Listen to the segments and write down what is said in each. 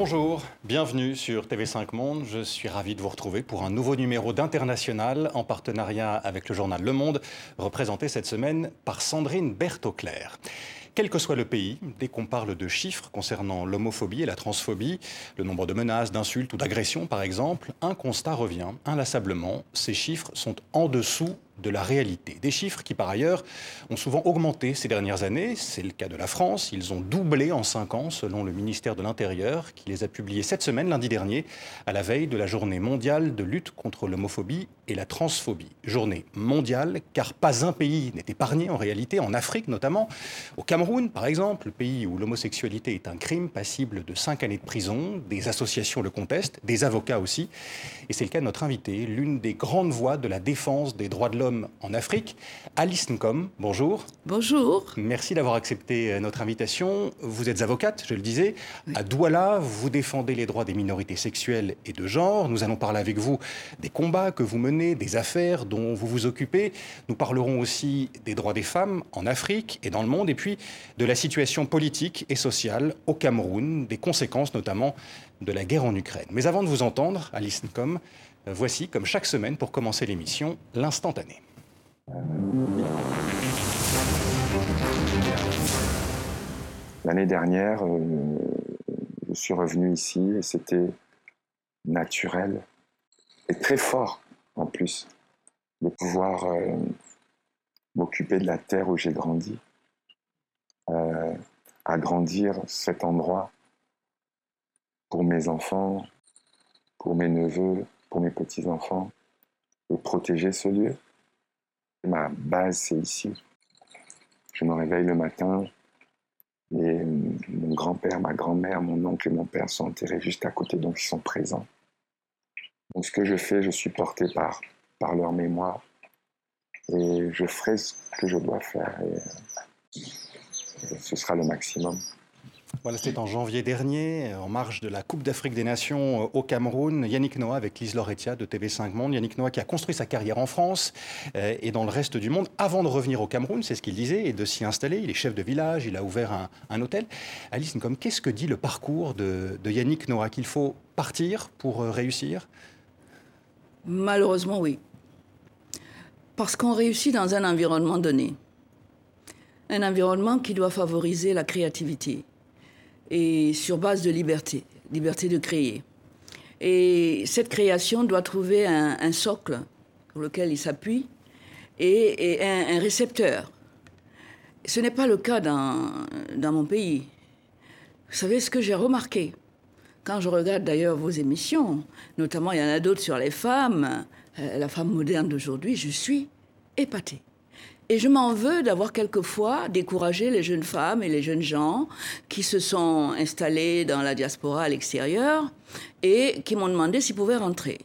Bonjour, bienvenue sur TV5 Monde. Je suis ravi de vous retrouver pour un nouveau numéro d'International en partenariat avec le journal Le Monde, représenté cette semaine par Sandrine Berthauclair. Quel que soit le pays, dès qu'on parle de chiffres concernant l'homophobie et la transphobie, le nombre de menaces, d'insultes ou d'agressions par exemple, un constat revient inlassablement, ces chiffres sont en dessous de la réalité. Des chiffres qui, par ailleurs, ont souvent augmenté ces dernières années. C'est le cas de la France. Ils ont doublé en cinq ans, selon le ministère de l'Intérieur, qui les a publiés cette semaine, lundi dernier, à la veille de la journée mondiale de lutte contre l'homophobie et la transphobie. Journée mondiale, car pas un pays n'est épargné en réalité, en Afrique notamment. Au Cameroun, par exemple, pays où l'homosexualité est un crime passible de cinq années de prison, des associations le contestent, des avocats aussi. Et c'est le cas de notre invité, l'une des grandes voix de la défense des droits de l'homme en Afrique. Alice Nkom, bonjour. Bonjour. Merci d'avoir accepté euh, notre invitation. Vous êtes avocate, je le disais. À Douala, vous défendez les droits des minorités sexuelles et de genre. Nous allons parler avec vous des combats que vous menez, des affaires dont vous vous occupez. Nous parlerons aussi des droits des femmes en Afrique et dans le monde, et puis de la situation politique et sociale au Cameroun, des conséquences notamment de la guerre en Ukraine. Mais avant de vous entendre, Alice Nkom, voici, comme chaque semaine pour commencer l'émission, l'instantané. L'année dernière, euh, je suis revenu ici et c'était naturel et très fort en plus de pouvoir euh, m'occuper de la terre où j'ai grandi, euh, agrandir cet endroit pour mes enfants, pour mes neveux, pour mes petits-enfants, et protéger ce lieu. Ma base, c'est ici. Je me réveille le matin et mon grand-père, ma grand-mère, mon oncle et mon père sont enterrés juste à côté, donc ils sont présents. Donc ce que je fais, je suis porté par, par leur mémoire et je ferai ce que je dois faire et ce sera le maximum. Voilà, c'était en janvier dernier, en marge de la Coupe d'Afrique des Nations euh, au Cameroun. Yannick Noah avec Lise Loretia de TV5 Monde. Yannick Noah qui a construit sa carrière en France euh, et dans le reste du monde avant de revenir au Cameroun, c'est ce qu'il disait, et de s'y installer. Il est chef de village, il a ouvert un, hôtel. Alice comme qu'est-ce que dit le parcours de, Yannick Noah? Qu'il faut partir pour euh, réussir? Malheureusement, oui. Parce qu'on réussit dans un environnement donné. Un environnement qui doit favoriser la créativité et sur base de liberté, liberté de créer. Et cette création doit trouver un, socle sur lequel il s'appuie et, un, récepteur. Ce n'est pas le cas dans, mon pays. Vous savez ce que j'ai remarqué? Quand je regarde d'ailleurs vos émissions, notamment il y en a d'autres sur les femmes, euh, la femme moderne d'aujourd'hui, je suis épatée. Et je m'en veux d'avoir quelquefois découragé les jeunes femmes et les jeunes gens qui se sont installés dans la diaspora à l'extérieur et qui m'ont demandé s'ils pouvaient rentrer.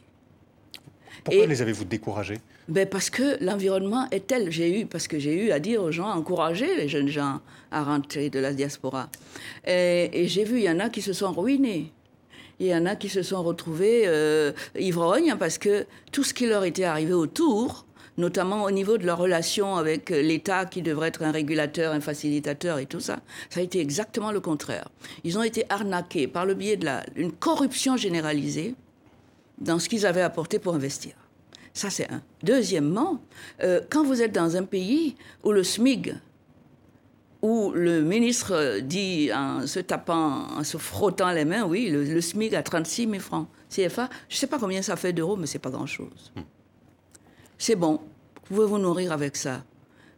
Pourquoi les avez-vous découragés? Ben parce que l'environnement est tel. J'ai eu, parce que j'ai eu à dire aux gens, encourager les jeunes gens à rentrer de la diaspora. Et, et j'ai vu, il y en a qui se sont ruinés. Il y en a qui se sont retrouvés euh, ivrognes parce que tout ce qui leur était arrivé autour, notamment au niveau de leur relation avec euh, l'État qui devrait être un régulateur, un facilitateur et tout ça. Ça a été exactement le contraire. Ils ont été arnaqués par le biais d'une corruption généralisée dans ce qu'ils avaient apporté pour investir. Ça, c'est un. Deuxièmement, euh, quand vous êtes dans un pays où le SMIG, où le ministre dit en se tapant, en se frottant les mains, oui, le, SMIG à 36 000 francs CFA, je ne sais pas combien ça fait d'euros, mais c'est pas grand-chose. C'est bon, vous pouvez vous nourrir avec ça?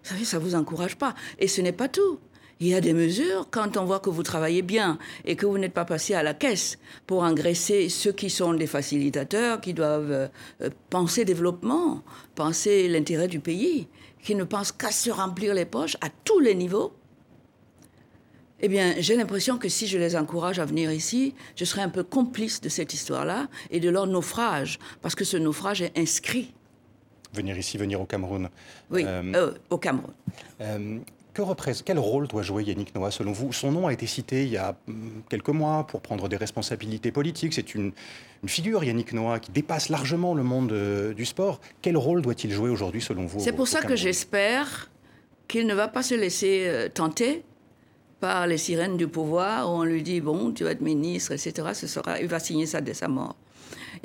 Vous savez, ça ne vous encourage pas. Et ce n'est pas tout. Il y a des mesures, quand on voit que vous travaillez bien et que vous n'êtes pas passé à la caisse pour engraisser ceux qui sont des facilitateurs, qui doivent euh, penser développement, penser l'intérêt du pays, qui ne pensent qu'à se remplir les poches à tous les niveaux. Eh bien, j'ai l'impression que si je les encourage à venir ici, je serai un peu complice de cette histoire-là et de leur naufrage, parce que ce naufrage est inscrit venir ici, venir au Cameroun. Oui, euh, euh, au Cameroun. Euh, que représente, quel rôle doit jouer Yannick Noah selon vous? Son nom a été cité il y a hum, quelques mois pour prendre des responsabilités politiques. C'est une, figure, Yannick Noah, qui dépasse largement le monde du sport. Quel rôle doit-il jouer aujourd'hui selon vous C'est pour ça que j'espère qu'il ne va pas se laisser tenter par les sirènes du pouvoir, où on lui dit, bon, tu vas être ministre, etc., ce sera, il va signer ça dès sa mort.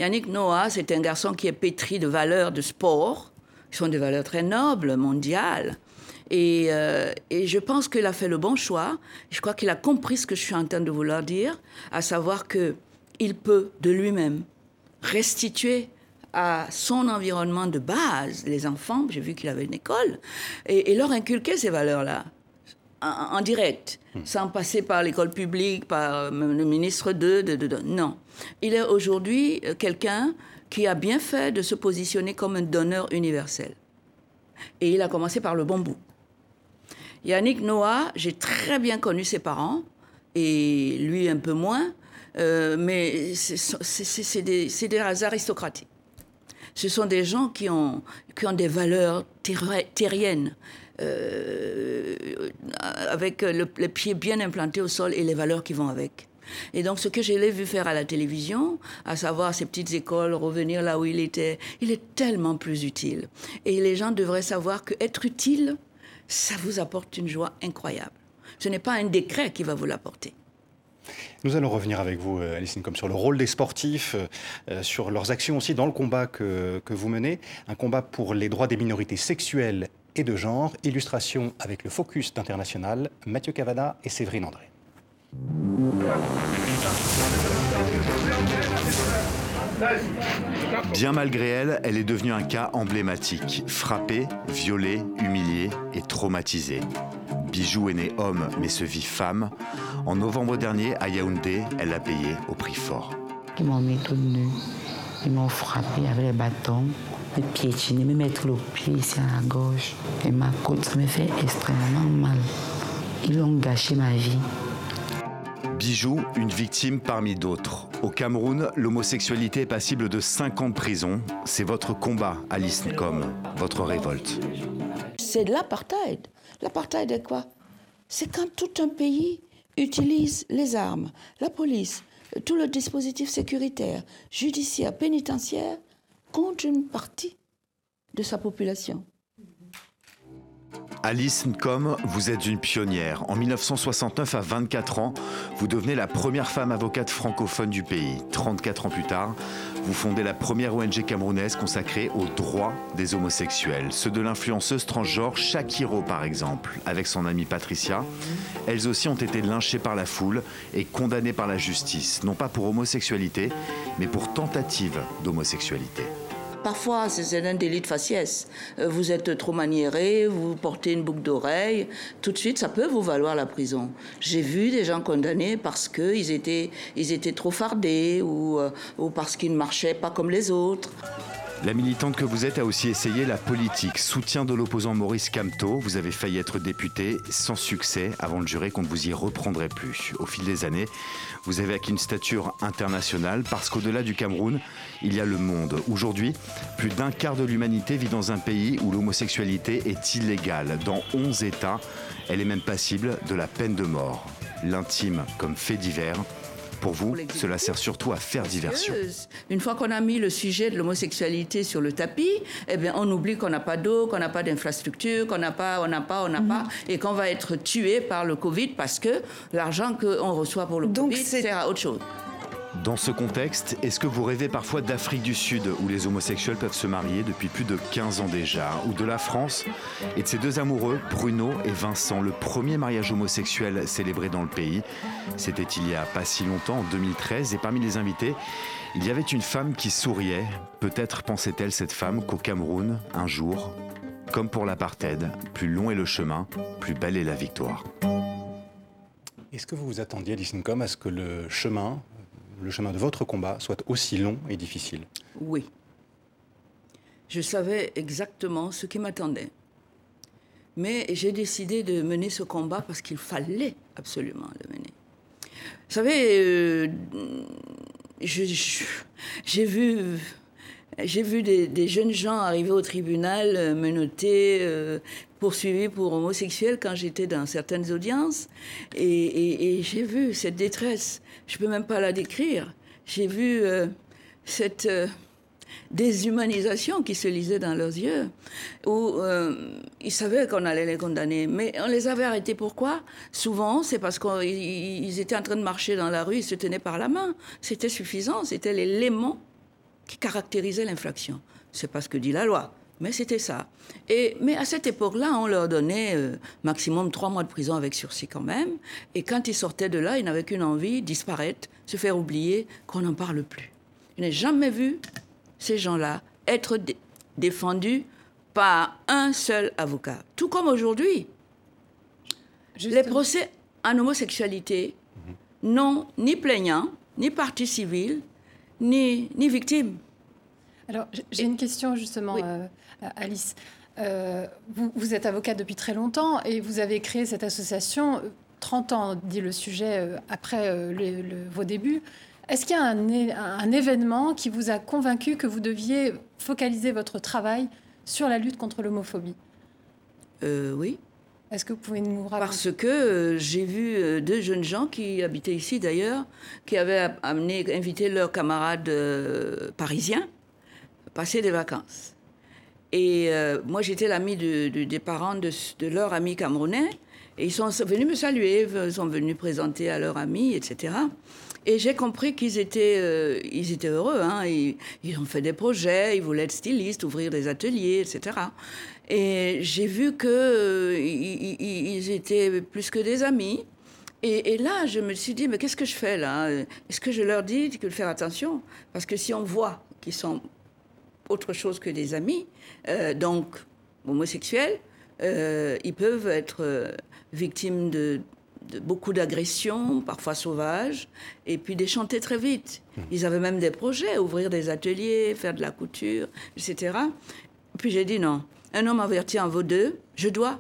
Yannick Noah, c'est un garçon qui est pétri de valeurs de sport, qui sont des valeurs très nobles, mondiales. Et, euh, et, je pense qu'il a fait le bon choix. Je crois qu'il a compris ce que je suis en train de vouloir dire, à savoir que il peut de lui-même restituer à son environnement de base, les enfants, j'ai vu qu'il avait une école, et, leur inculquer ces valeurs-là en, direct, hmm. sans passer par l'école publique, par le ministre de, de, de, Non. Il est aujourd'hui euh, quelqu'un qui a bien fait de se positionner comme un donneur universel. Et il a commencé par le bon bout. Yannick Noah, j'ai très bien connu ses parents, et lui un peu moins, euh, mais c'est des, des aristocratiques. Ce sont des gens qui ont, qui ont des valeurs terriennes, euh, avec le, les pieds bien implantés au sol et les valeurs qui vont avec. Et donc, ce que je l'ai vu faire à la télévision, à savoir ces petites écoles, revenir là où il était, il est tellement plus utile. Et les gens devraient savoir qu'être utile, ça vous apporte une joie incroyable. Ce n'est pas un décret qui va vous l'apporter. Nous allons revenir avec vous, euh, Alice comme sur le rôle des sportifs, euh, euh, sur leurs actions aussi dans le combat que, que vous menez, un combat pour les droits des minorités sexuelles et de genre. Illustration avec le Focus d'International, Mathieu Cavada et Séverine André. Bien malgré elle, elle est devenue un cas emblématique. Frappée, violée, humiliée et traumatisée. Bijou est née homme mais se vit femme. En novembre dernier, à Yaoundé, elle l'a payé au prix fort. Ils m'ont mis tout nu. Ils m'ont frappé avec les bâtons, me piétiner, me mettre le pied ici à la gauche. Et ma côte, ça me fait extrêmement mal. Ils ont gâché ma vie. Bijou, une victime parmi d'autres. Au Cameroun, l'homosexualité est passible de 5 ans de prison. C'est votre combat, Alice Ncom, votre révolte. C'est de l'apartheid. L'apartheid est quoi? C'est quand tout un pays utilise les armes, la police, tout le dispositif sécuritaire, judiciaire, pénitentiaire contre une partie de sa population. Alice Nkom, vous êtes une pionnière. En 1969, à 24 ans, vous devenez la première femme avocate francophone du pays. 34 ans plus tard, vous fondez la première ONG camerounaise consacrée aux droits des homosexuels, ceux de l'influenceuse transgenre Shakiro par exemple, avec son amie Patricia. Elles aussi ont été lynchées par la foule et condamnées par la justice, non pas pour homosexualité, mais pour tentative d'homosexualité. Parfois, c'est un délit de faciès. Euh, vous êtes trop maniéré, vous portez une boucle d'oreille, tout de suite, ça peut vous valoir la prison. J'ai vu des gens condamnés parce qu'ils étaient, ils étaient trop fardés ou, euh, ou parce qu'ils ne marchaient pas comme les autres. La militante que vous êtes a aussi essayé la politique. Soutien de l'opposant Maurice Camteau. Vous avez failli être député sans succès avant de jurer qu'on ne vous y reprendrait plus. Au fil des années, vous avez acquis une stature internationale parce qu'au-delà du Cameroun, il y a le monde. Aujourd'hui, plus d'un quart de l'humanité vit dans un pays où l'homosexualité est illégale. Dans 11 États, elle est même passible de la peine de mort. L'intime comme fait divers pour vous, cela sert surtout à faire diversion. Une fois qu'on a mis le sujet de l'homosexualité sur le tapis, eh bien, on oublie qu'on n'a pas d'eau, qu'on n'a pas d'infrastructure, qu'on n'a pas, on n'a pas, on n'a pas, mhm. et qu'on va être tué par le Covid parce que l'argent qu'on reçoit pour le Covid sert à autre chose. Dans ce contexte, est-ce que vous rêvez parfois d'Afrique du Sud, où les homosexuels peuvent se marier depuis plus de 15 ans déjà, ou de la France, et de ces deux amoureux, Bruno et Vincent, le premier mariage homosexuel célébré dans le pays? C'était il y a pas si longtemps, en 2013, et parmi les invités, il y avait une femme qui souriait. Peut-être pensait-elle cette femme qu'au Cameroun, un jour, comme pour l'apartheid, plus long est le chemin, plus belle est la victoire. Est-ce que vous vous attendiez, Comme à ce que le chemin le chemin de votre combat soit aussi long et difficile Oui. Je savais exactement ce qui m'attendait. Mais j'ai décidé de mener ce combat parce qu'il fallait absolument le mener. Vous savez, euh, j'ai vu j'ai vu des, jeunes gens arriver au tribunal, euh, menottés, euh, poursuivis pour homosexuels quand j'étais dans certaines audiences. Et, j'ai vu cette détresse. Je ne peux même pas la décrire. J'ai vu euh, cette, déshumanisation qui se lisait dans leurs yeux, où ils savaient qu'on allait les condamner, mais on les avait arrêtés. Pourquoi? Souvent, c'est parce qu'ils étaient en train de marcher dans la rue, ils se tenaient par la main. C'était suffisant, c'était l'élément qui caractérisait l'infraction. C'est pas ce que dit la loi. Mais c'était ça. Et, mais à cette époque-là, on leur donnait euh, maximum trois mois de prison avec sursis quand même. Et quand ils sortaient de là, ils n'avaient qu'une envie, disparaître, se faire oublier, qu'on n'en parle plus. Je n'ai jamais vu ces gens-là être défendus par un seul avocat. Tout comme aujourd'hui. Les procès en homosexualité n'ont ni plaignant, ni partie civile, ni, ni victime. Alors, j'ai une question justement, euh, Alice. Euh, vous, êtes avocate depuis très longtemps et vous avez créé cette association 30 ans, dit le sujet, euh, après vos débuts. Est-ce qu'il y a un, événement qui vous a convaincu que vous deviez focaliser votre travail sur la lutte contre l'homophobie? Oui. Est-ce que vous pouvez nous rappeler Parce que j'ai vu deux jeunes gens qui habitaient ici d'ailleurs, qui avaient amené, invité leurs camarades parisiens passer des vacances. Et euh, moi, j'étais l'ami des parents de, leur ami camerounais. Et ils sont venus me saluer, ils sont venus présenter à leur ami, etc. Et j'ai compris qu'ils étaient, euh, ils étaient heureux. Hein. Ils, ont fait des projets, ils voulaient être stylistes, ouvrir des ateliers, etc. Et j'ai vu qu'ils euh, ils étaient plus que des amis. Et, là, je me suis dit, mais qu'est-ce que je fais là? Est-ce que je leur dis de faire attention? Parce que si on voit qu'ils sont autre chose que des amis, euh, donc homosexuels, euh, ils peuvent être victimes de, beaucoup d'agressions, parfois sauvages, et puis déchanter très vite. Mmh. Ils avaient même des projets, ouvrir des ateliers, faire de la couture, etc. Puis j'ai dit non, un homme averti en vaut deux, je dois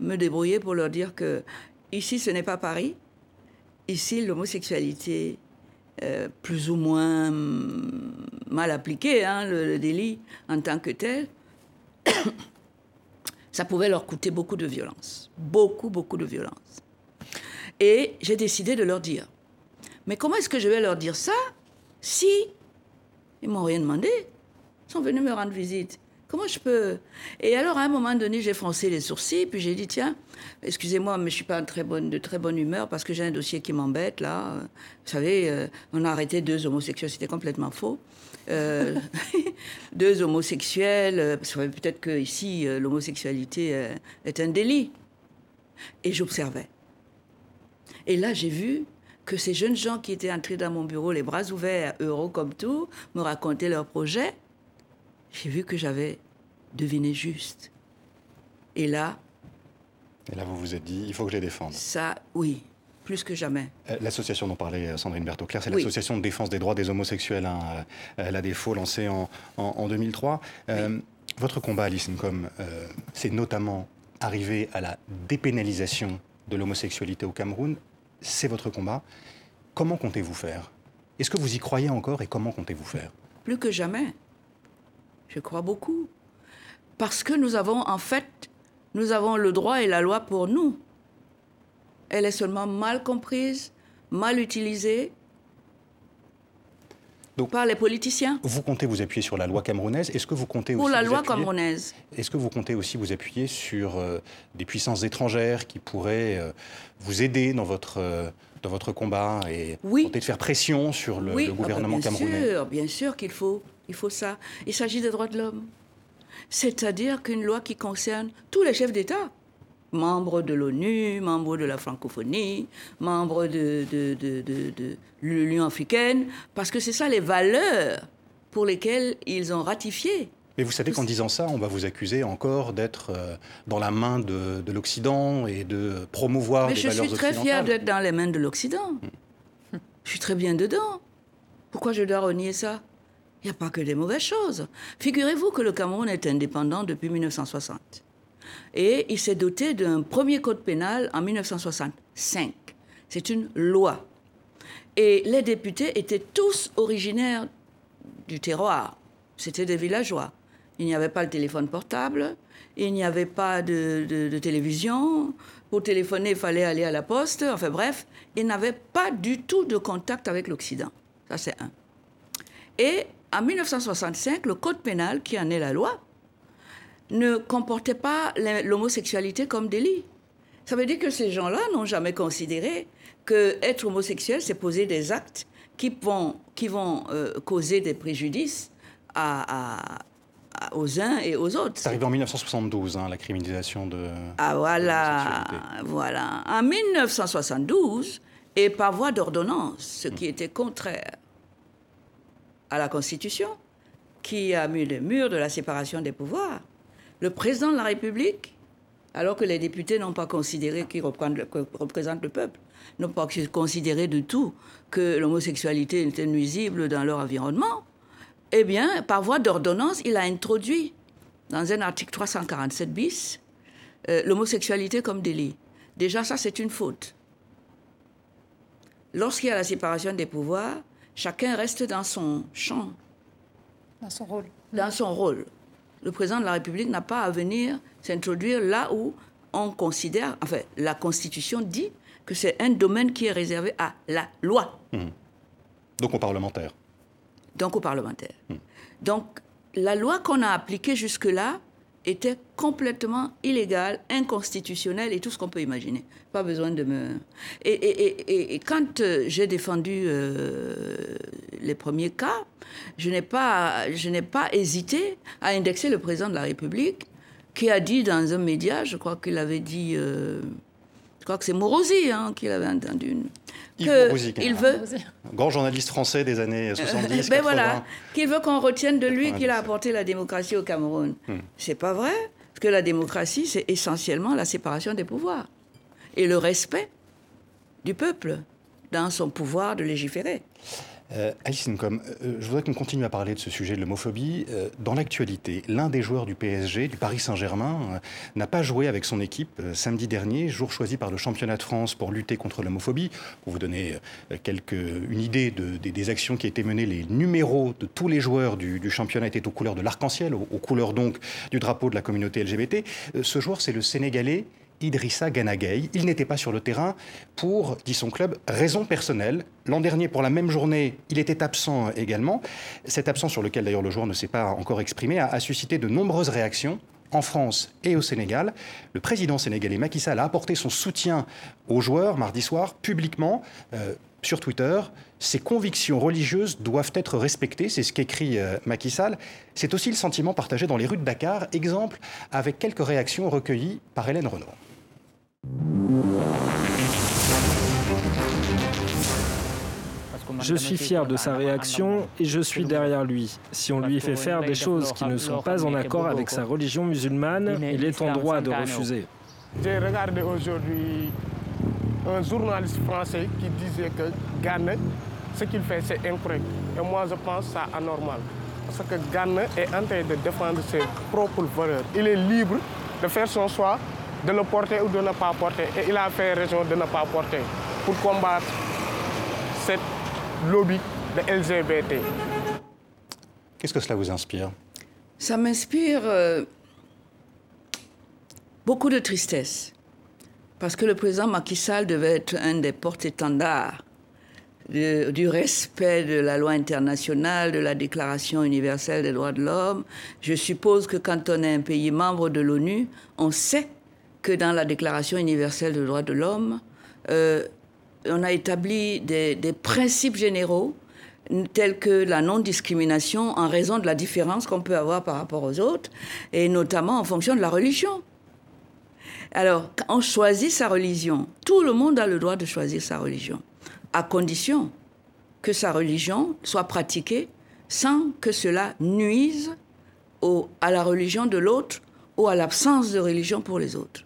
me débrouiller pour leur dire que ici ce n'est pas Paris, ici l'homosexualité euh, plus ou moins mal appliqué, hein, le, délit en tant que tel, ça pouvait leur coûter beaucoup de violence. Beaucoup, beaucoup de violence. Et j'ai décidé de leur dire, mais comment est-ce que je vais leur dire ça si ils m'ont rien demandé Ils sont venus me rendre visite? Comment je peux? Et alors, à un moment donné, j'ai froncé les sourcils, puis j'ai dit, tiens, excusez-moi, mais je suis pas très bonne, de très bonne humeur parce que j'ai un dossier qui m'embête, là. Vous savez, euh, on a arrêté deux homosexuels, c'était complètement faux. Euh, deux homosexuels, euh, parce que peut-être qu'ici, l'homosexualité est un délit. Et j'observais. Et là, j'ai vu que ces jeunes gens qui étaient entrés dans mon bureau, les bras ouverts, euros comme tout, me racontaient leurs projets j'ai vu que j'avais deviné juste. Et là. Et là, vous vous êtes dit, il faut que je les défende. Ça, oui, plus que jamais. Euh, l'association dont parlait euh, Sandrine Berthaud-Claire, c'est l'association de défense des droits des homosexuels, hein, euh, la défaut, lancée en, en, 2003. votre combat, Alice Nkom, c'est notamment arriver à la dépénalisation de l'homosexualité au Cameroun. C'est votre combat. Comment comptez-vous faire? Est-ce que vous y croyez encore et comment comptez-vous faire? Plus que jamais. Je crois beaucoup. Parce que nous avons, en fait, nous avons le droit et la loi pour nous. Elle est seulement mal comprise, mal utilisée donc, par les politiciens. Vous comptez vous appuyer sur la loi camerounaise. Est-ce que vous comptez pour aussi la loi camerounaise Est-ce que vous comptez aussi vous appuyer sur euh, des puissances étrangères qui pourraient euh, vous aider dans votre euh, dans votre combat et oui. tenter de faire pression sur le, oui. le gouvernement ah ben, bien camerounais? Sûr, bien sûr qu'il faut il faut ça. Il s'agit des droits de l'homme. C'est-à-dire qu'une loi qui concerne tous les chefs d'État, membres de l'ONU, membres de la francophonie, membres de, de, l'Union africaine, parce que c'est ça les valeurs pour lesquelles ils ont ratifié. Mais vous savez qu'en disant ça, on va vous accuser encore d'être euh, dans la main de, l'Occident et de promouvoir Mais les valeurs occidentales. je suis très fière d'être dans les mains de l'Occident. Hmm. Je suis très bien dedans. Pourquoi je dois renier ça? Il n'y a pas que des mauvaises choses. Figurez-vous que le Cameroun est indépendant depuis 1960. Et il s'est doté d'un premier code pénal en 1965. C'est une loi. Et les députés étaient tous originaires du terroir. C'était des villageois. Il n'y avait pas le téléphone portable, il n'y avait pas de, de, télévision. Pour téléphoner, il fallait aller à la poste. Enfin bref, ils n'avaient pas du tout de contact avec l'Occident. Ça, c'est un. Et en 1965, le code pénal, qui en est la loi, ne comportait pas l'homosexualité comme délit. Ça veut dire que ces gens-là n'ont jamais considéré que être homosexuel, c'est poser des actes qui vont, qui vont euh, causer des préjudices à, aux uns et aux autres. C'est arrivé en 1972, hein, la criminalisation de. Ah voilà, voilà. En 1972, et par voie d'ordonnance, ce qui était contraire à la Constitution, qui a mis le mur de la séparation des pouvoirs, le président de la République, alors que les députés n'ont pas considéré qu'ils représentent le peuple, n'ont pas considéré du tout que l'homosexualité était nuisible dans leur environnement, eh bien, par voie d'ordonnance, il a introduit dans un article 347 bis euh, l'homosexualité comme délit. Déjà, ça, c'est une faute. Lorsqu'il y a la séparation des pouvoirs, chacun reste dans son champ. Dans son rôle. Dans son rôle. Le président de la République n'a pas à venir s'introduire là où on considère, enfin, la Constitution dit que c'est un domaine qui est réservé à la loi. Mmh. Donc aux parlementaires. Donc aux parlementaires. Mmh. Donc la loi qu'on a appliquée jusque-là était complètement illégale, inconstitutionnelle et tout ce qu'on peut imaginer. Pas besoin de me... Et, quand euh, j'ai défendu euh, les premiers cas, je n'ai pas, pas hésité à indexer le président de la République qui a dit dans un média, je crois qu'il avait dit... Euh, je crois que c'est Morosi hein, qui l'avait entendu. il veut. Grand journaliste français des années 70. ben voilà, qu'il veut qu'on retienne de lui qu'il a apporté la démocratie au Cameroun. Hmm. C'est pas vrai, parce que la démocratie, c'est essentiellement la séparation des pouvoirs et le respect du peuple dans son pouvoir de légiférer. Euh, Alice Incom, euh, je voudrais qu'on continue à parler de ce sujet de l'homophobie. Euh, dans l'actualité, l'un des joueurs du PSG, du Paris Saint-Germain, n'a pas joué avec son équipe samedi dernier, jour choisi par le championnat de France pour lutter contre l'homophobie. Pour vous donner une idée des, actions qui étaient menées, les numéros de tous les joueurs du, championnat étaient aux couleurs de l'arc-en-ciel, aux, aux, couleurs donc du drapeau de la communauté LGBT. ce joueur, c'est le Sénégalais Idrissa Ganagay. Il n'était pas sur le terrain pour, dit son club, raison personnelle. L'an dernier, pour la même journée, il était absent également. Cette absence, sur laquelle d'ailleurs le joueur ne s'est pas encore exprimé, a, suscité de nombreuses réactions en France et au Sénégal. Le président sénégalais Macky Sall a apporté son soutien aux joueurs mardi soir publiquement. Euh, sur Twitter, ses convictions religieuses doivent être respectées, c'est ce qu'écrit euh, Macky Sall. C'est aussi le sentiment partagé dans les rues de Dakar, exemple avec quelques réactions recueillies par Hélène Renaud. Je suis fier de sa réaction et je suis derrière lui. Si on lui fait faire des choses qui ne sont pas en accord avec sa religion musulmane, il est en droit de refuser. J'ai regardé aujourd'hui un journaliste français qui disait que Ghana, ce qu'il fait, c'est incorrect. Et moi, je pense ça anormal. Parce que Ghana est en train de défendre ses propres valeurs. Il est libre de faire son choix de le porter ou de ne pas porter. Et il a fait raison de ne pas porter pour combattre cette lobby de LGBT. Qu'est-ce que cela vous inspire? Ça m'inspire euh, beaucoup de tristesse. Parce que le président Macky Sall devait être un des porte-étendards du respect de la loi internationale, de la Déclaration universelle des droits de l'homme. Je suppose que quand on est un pays membre de l'ONU, on sait que dans la Déclaration universelle des droits de l'homme, euh, on a établi des, principes généraux tels que la non-discrimination en raison de la différence qu'on peut avoir par rapport aux autres, et notamment en fonction de la religion. Alors, on choisit sa religion, tout le monde a le droit de choisir sa religion, à condition que sa religion soit pratiquée sans que cela nuise à la religion de l'autre ou à l'absence de religion pour les autres.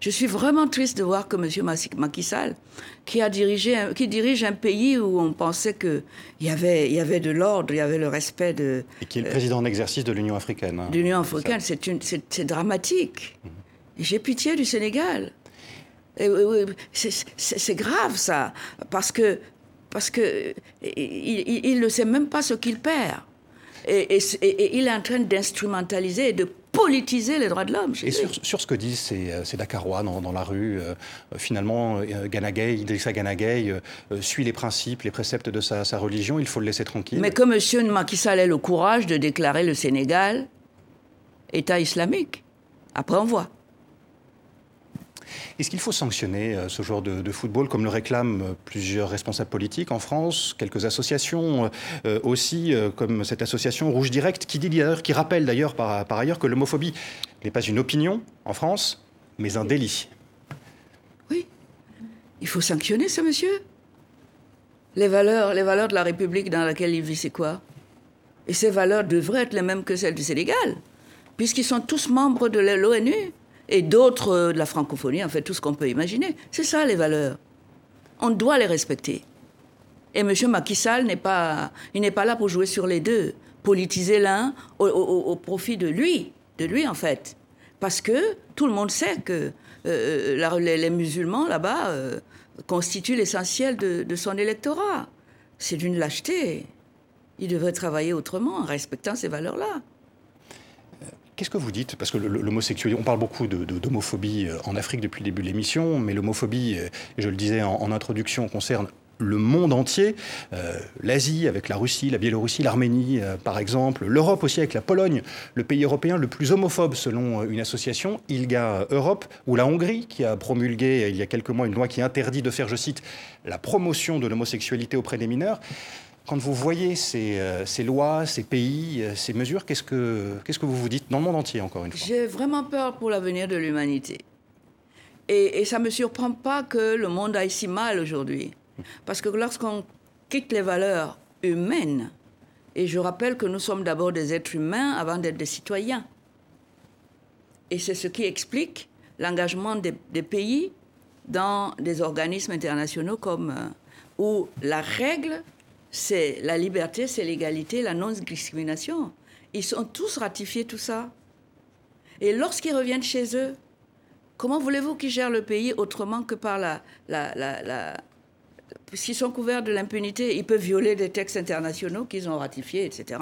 Je suis vraiment triste de voir que M. Macky Sall, qui, a dirigé, qui dirige un pays où on pensait qu'il y avait, y avait de l'ordre, il y avait le respect de... Et qui est le président en exercice de l'Union africaine. Hein. L'Union africaine, c'est dramatique. Mhm. J'ai pitié du Sénégal. C'est grave ça, parce que parce que il ne sait même pas ce qu'il perd. Et, et, il est en train d'instrumentaliser et de politiser les droits de l'homme. Et sur, ce que disent ces, ces Dakarois dans, la rue, finalement, Ganagay, Idrissa Ganagay suit les principes, les préceptes de sa, sa, religion, il faut le laisser tranquille. Mais que M. Macky Sall ait le courage de déclarer le Sénégal État islamique. Après, on voit. Est-ce qu'il faut sanctionner euh, ce genre de, football comme le réclament euh, plusieurs responsables politiques en France, quelques associations euh, aussi, comme cette association Rouge Direct, qui dit d'ailleurs, qui rappelle d'ailleurs par, ailleurs que l'homophobie n'est pas une opinion en France, mais un délit. Oui, il faut sanctionner ce monsieur. Les valeurs, les valeurs de la République dans laquelle il vit, c'est quoi? Et ces valeurs devraient être les mêmes que celles du Sénégal, puisqu'ils sont tous membres de l'ONU et d'autres euh, de la francophonie, en fait, tout ce qu'on peut imaginer. C'est ça les valeurs. On doit les respecter. Et M. Macky Sall n'est pas, il n'est pas là pour jouer sur les deux, politiser l'un au, profit de lui, de lui en fait. Parce que tout le monde sait que euh, les, musulmans là-bas euh, constituent l'essentiel de, de son électorat. C'est d'une lâcheté. Il devrait travailler autrement en respectant ces valeurs-là. Qu'est-ce que vous dites? Parce que l'homosexualité, on parle beaucoup d'homophobie euh, en Afrique depuis le début de l'émission, mais l'homophobie, euh, je le disais en, introduction, concerne le monde entier, euh, l'Asie avec la Russie, la Biélorussie, l'Arménie par exemple, l'Europe aussi avec la Pologne, le pays européen le plus homophobe selon une association, ILGA Europe, ou la Hongrie qui a promulgué il y a quelques mois une loi qui interdit de faire, je cite, la promotion de l'homosexualité auprès des mineurs. Quand vous voyez ces, euh, lois, ces pays, euh, ces mesures, qu'est-ce que, qu'est-ce que vous vous dites dans le monde entier, encore une fois? J'ai vraiment peur pour l'avenir de l'humanité. Et, ça ne me surprend pas que le monde aille si mal aujourd'hui. Parce que lorsqu'on quitte les valeurs humaines, et je rappelle que nous sommes d'abord des êtres humains avant d'être des citoyens. Et c'est ce qui explique l'engagement des, des, pays dans des organismes internationaux comme euh, où la règle c'est la liberté, c'est l'égalité, la non-discrimination. Ils sont tous ratifiés tout ça. Et lorsqu'ils reviennent chez eux, comment voulez-vous qu'ils gèrent le pays autrement que par la... la, la, Puisqu'ils sont couverts de l'impunité, ils peuvent violer des textes internationaux qu'ils ont ratifiés, etc.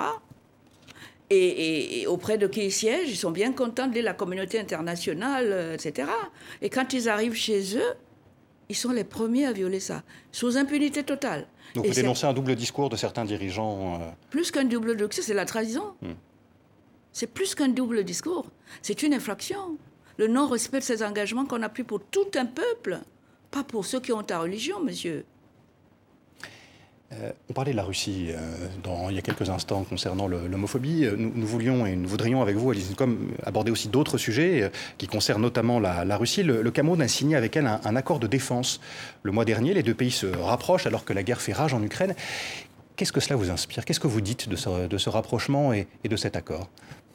Et, auprès de qui ils siègent, ils sont bien contents de la communauté internationale, etc. Et quand ils arrivent chez eux, ils sont les premiers à violer ça, sous impunité totale. Donc vous dénoncez un double discours de certains dirigeants euh, Plus qu'un double discours, c'est la trahison. Hmm. C'est plus qu'un double discours. C'est une infraction. Le non-respect de ces engagements qu'on a pris pour tout un peuple, pas pour ceux qui ont ta religion, monsieur. Euh, on parlait de la Russie euh, dans, il y a quelques instants concernant l'homophobie. Euh, nous, voulions et nous voudrions avec vous, Alice comme aborder aussi d'autres sujets qui concernent notamment la, Russie. Le, Cameroun a signé avec elle un, accord de défense le mois dernier. Les deux pays se rapprochent alors que la guerre fait rage en Ukraine. Qu'est-ce que cela vous inspire? Qu'est-ce que vous dites de ce, rapprochement et, de cet accord?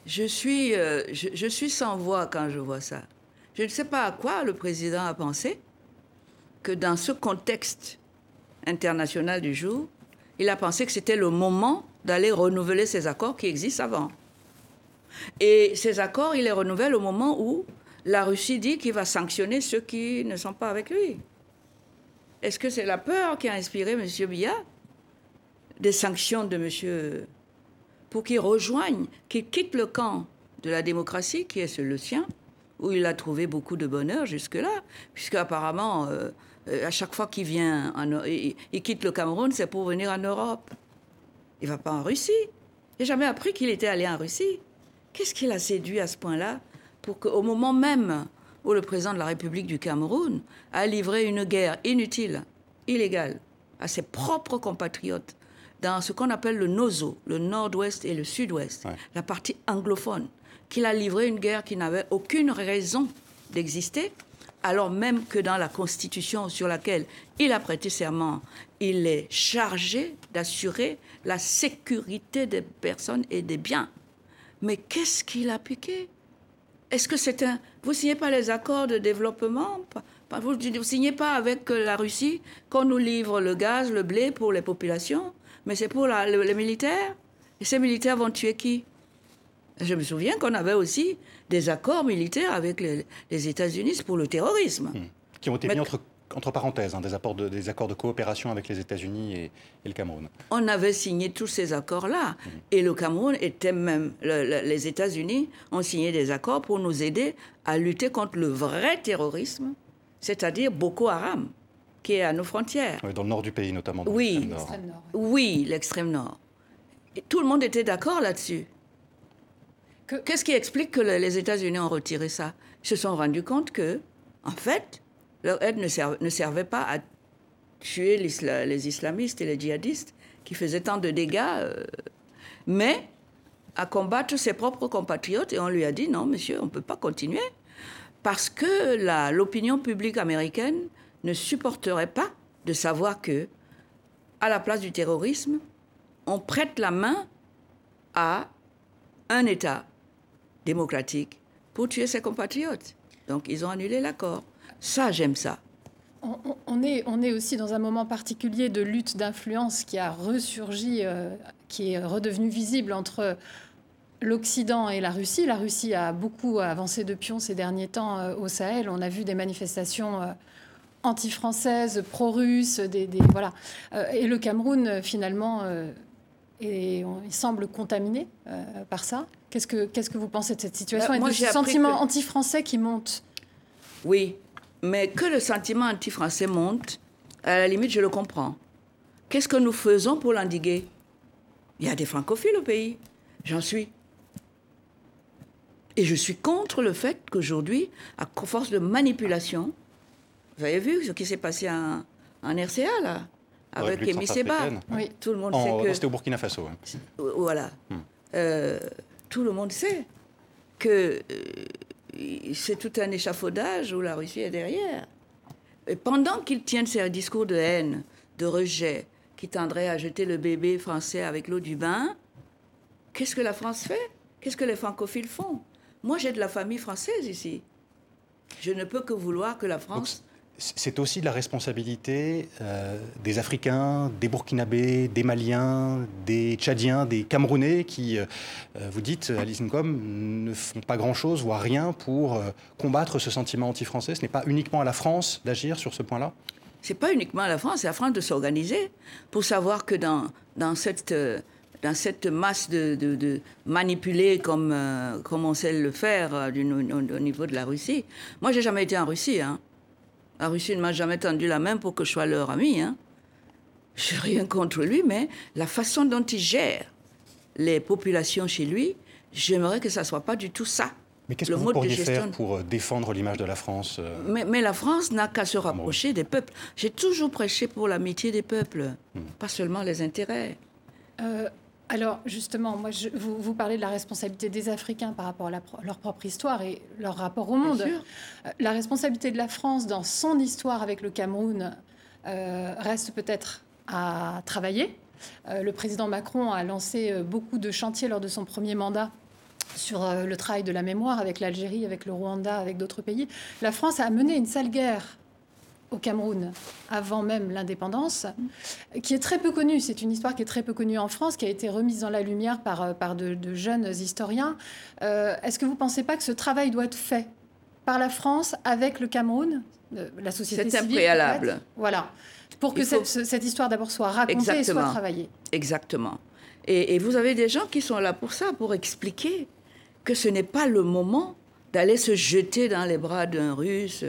Je suis, je, je suis sans voix quand je vois ça. Je ne sais pas à quoi le président a pensé que dans ce contexte international du jour, il a pensé que c'était le moment d'aller renouveler ces accords qui existent avant. Et ces accords, il les renouvelle au moment où la Russie dit qu'il va sanctionner ceux qui ne sont pas avec lui. Est-ce que c'est la peur qui a inspiré M. Biya des sanctions de M. pour qu'il rejoigne, qu'il quitte le camp de la démocratie qui est le sien, où il a trouvé beaucoup de bonheur jusque-là, puisque apparemment euh, à chaque fois qu'il vient, il, quitte le Cameroun, c'est pour venir en Europe. Il va pas en Russie. J'ai jamais appris qu'il était allé en Russie. Qu'est-ce qui l'a séduit à ce point-là pour qu'au moment même où le président de la République du Cameroun a livré une guerre inutile, illégale, à ses propres compatriotes, dans ce qu'on appelle le Nozo, le nord-ouest et le sud-ouest, la partie anglophone, qu'il a livré une guerre qui n'avait aucune raison d'exister, alors même que dans la Constitution sur laquelle il a prêté serment, il est chargé d'assurer la sécurité des personnes et des biens. Mais qu'est-ce qu'il a piqué? Est-ce que c'est un... Vous signez pas les accords de développement? Vous ne signez pas avec la Russie qu'on nous livre le gaz, le blé pour les populations, mais c'est pour les militaires? Et ces militaires vont tuer qui? Je me souviens qu'on avait aussi des accords militaires avec les, États-Unis pour le terrorisme. Hmm. Qui ont été mis entre, entre parenthèses, hein, des, accords de, des accords de coopération avec les États-Unis et, le Cameroun. On avait signé tous ces accords-là. Mhm. Et le Cameroun était même. les États-Unis ont signé des accords pour nous aider à lutter contre le vrai terrorisme, c'est-à-dire Boko Haram, qui est à nos frontières. dans le nord du pays, notamment. oui, l'extrême nord. Oui, l'extrême nord. Et tout le monde était d'accord là-dessus. Qu'est-ce qui explique que les États-Unis ont retiré ça? Ils se sont rendus compte que, en fait, leur aide ne, servait, pas à tuer les islamistes et les djihadistes qui faisaient tant de dégâts, euh, mais à combattre ses propres compatriotes. Et on lui a dit non, monsieur, on ne peut pas continuer parce que l'opinion publique américaine ne supporterait pas de savoir que, à la place du terrorisme, on prête la main à un État démocratique pour tuer ses compatriotes. Donc ils ont annulé l'accord. Ça, j'aime ça. On, est, on est aussi dans un moment particulier de lutte d'influence qui a ressurgi, euh, qui est redevenu visible entre l'Occident et la Russie. La Russie a beaucoup avancé de pion ces derniers temps euh, au Sahel. On a vu des manifestations euh, anti-françaises, pro-russes, des, voilà. et le Cameroun, finalement, et il semble contaminé par ça. Qu'est-ce que, qu'est-ce que vous pensez de cette situation bah, et ce sentiment anti-français qui monte Oui, mais que le sentiment anti-français monte, à la limite, je le comprends. Qu'est-ce que nous faisons pour l'endiguer? Il y a des francophiles au pays. J'en suis. Et je suis contre le fait qu'aujourd'hui, à force de manipulation, vous avez vu ce qui s'est passé en, RCA, là, avec Emi Seba. Oui. Tout le monde sait que. C'était au Burkina Faso. Hein. Voilà. Hmm. Euh, tout le monde sait que euh, c'est tout un échafaudage où la Russie est derrière. Et pendant qu'il tient ces discours de haine, de rejet, qui tendrait à jeter le bébé français avec l'eau du bain, qu'est-ce que la France fait? Qu'est-ce que les francophiles font? Moi, j'ai de la famille française ici. Je ne peux que vouloir que la France c'est aussi de la responsabilité euh, des Africains, des Burkinabés, des Maliens, des Tchadiens, des Camerounais qui, euh, euh, vous dites, Alice Ncom, ne font pas grand-chose, voire rien pour combattre ce sentiment anti-français. Ce n'est pas uniquement à la France d'agir sur ce point-là? C'est pas uniquement à la France, c'est à la France de s'organiser pour savoir que dans, dans cette dans cette masse de, de, comme, comme on sait le faire au, niveau de la Russie. Moi, j'ai jamais été en Russie. Hein. La Russie ne m'a jamais tendu la main pour que je sois leur ami. Hein. Je n'ai rien contre lui, mais la façon dont il gère les populations chez lui, j'aimerais que ça ne soit pas du tout ça. Mais qu'est-ce que vous pourriez faire pour euh, défendre l'image de la France euh? Mais, mais, la France n'a qu'à se rapprocher des peuples. J'ai toujours prêché pour l'amitié des peuples, hmm. pas seulement les intérêts. Euh, alors justement, moi, vous, vous, parlez de la responsabilité des Africains par rapport à leur propre histoire et leur rapport au monde. Euh, la responsabilité de la France dans son histoire avec le Cameroun euh, reste peut-être à travailler. Euh, le président Macron a lancé beaucoup de chantiers lors de son premier mandat sur le travail de la mémoire avec l'Algérie, avec le Rwanda, avec d'autres pays. La France a mené une sale guerre au Cameroun avant même l'indépendance, qui est très peu connue. C'est une histoire qui est très peu connue en France, qui a été remise dans la lumière par, euh, par de, jeunes historiens. Euh, est-ce que vous ne pensez pas que ce travail doit être fait par la France avec le Cameroun, la société civile C'est un préalable. Voilà. Pour que cette, histoire d'abord soit racontée et soit travaillée. Exactement. Et, et vous avez des gens qui sont là pour ça, pour expliquer que ce n'est pas le moment d'aller se jeter dans les bras d'un Russe.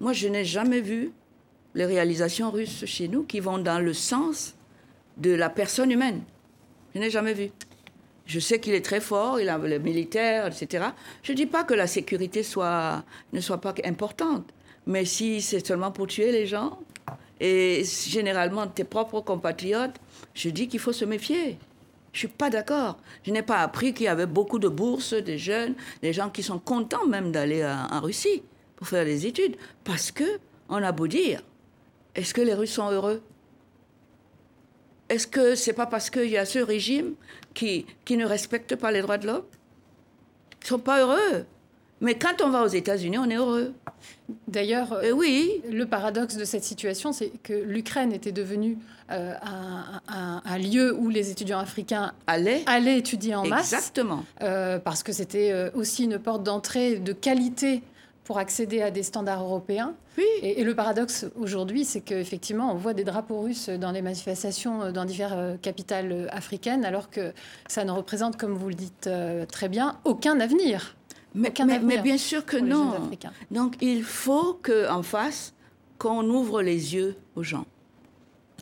Moi, je n'ai jamais vu les réalisations russes chez nous qui vont dans le sens de la personne humaine. Je n'ai jamais vu. Je sais qu'il est très fort, il a le militaire, etc. Je ne dis pas que la sécurité ne soit pas importante, mais si c'est seulement pour tuer les gens, et généralement tes propres compatriotes, je dis qu'il faut se méfier. Je suis pas d'accord. Je n'ai pas appris qu'il y avait beaucoup de bourses, des jeunes, des gens qui sont contents même d'aller en Russie pour faire des études, parce que on a beau dire, est-ce que les Russes sont heureux? Est-ce que c'est pas parce qu'il y a ce régime qui, qui ne respecte pas les droits de l'homme? Ils sont pas heureux. Mais quand on va aux États-Unis, on est heureux. D'ailleurs, euh, oui. le paradoxe de cette situation, c'est que l'Ukraine était devenue euh, un, lieu où les étudiants africains allaient, allaient étudier en masse. Exactement. Euh, parce que c'était aussi une porte d'entrée de qualité pour accéder à des standards européens. Oui. Et, le paradoxe aujourd'hui, c'est qu'effectivement, on voit des drapeaux russes dans les manifestations dans diverses capitales africaines, alors que ça ne représente, comme vous le dites très bien, aucun avenir. Mais, mais, bien sûr que non. Donc il faut qu'en face, qu'on ouvre les yeux aux gens.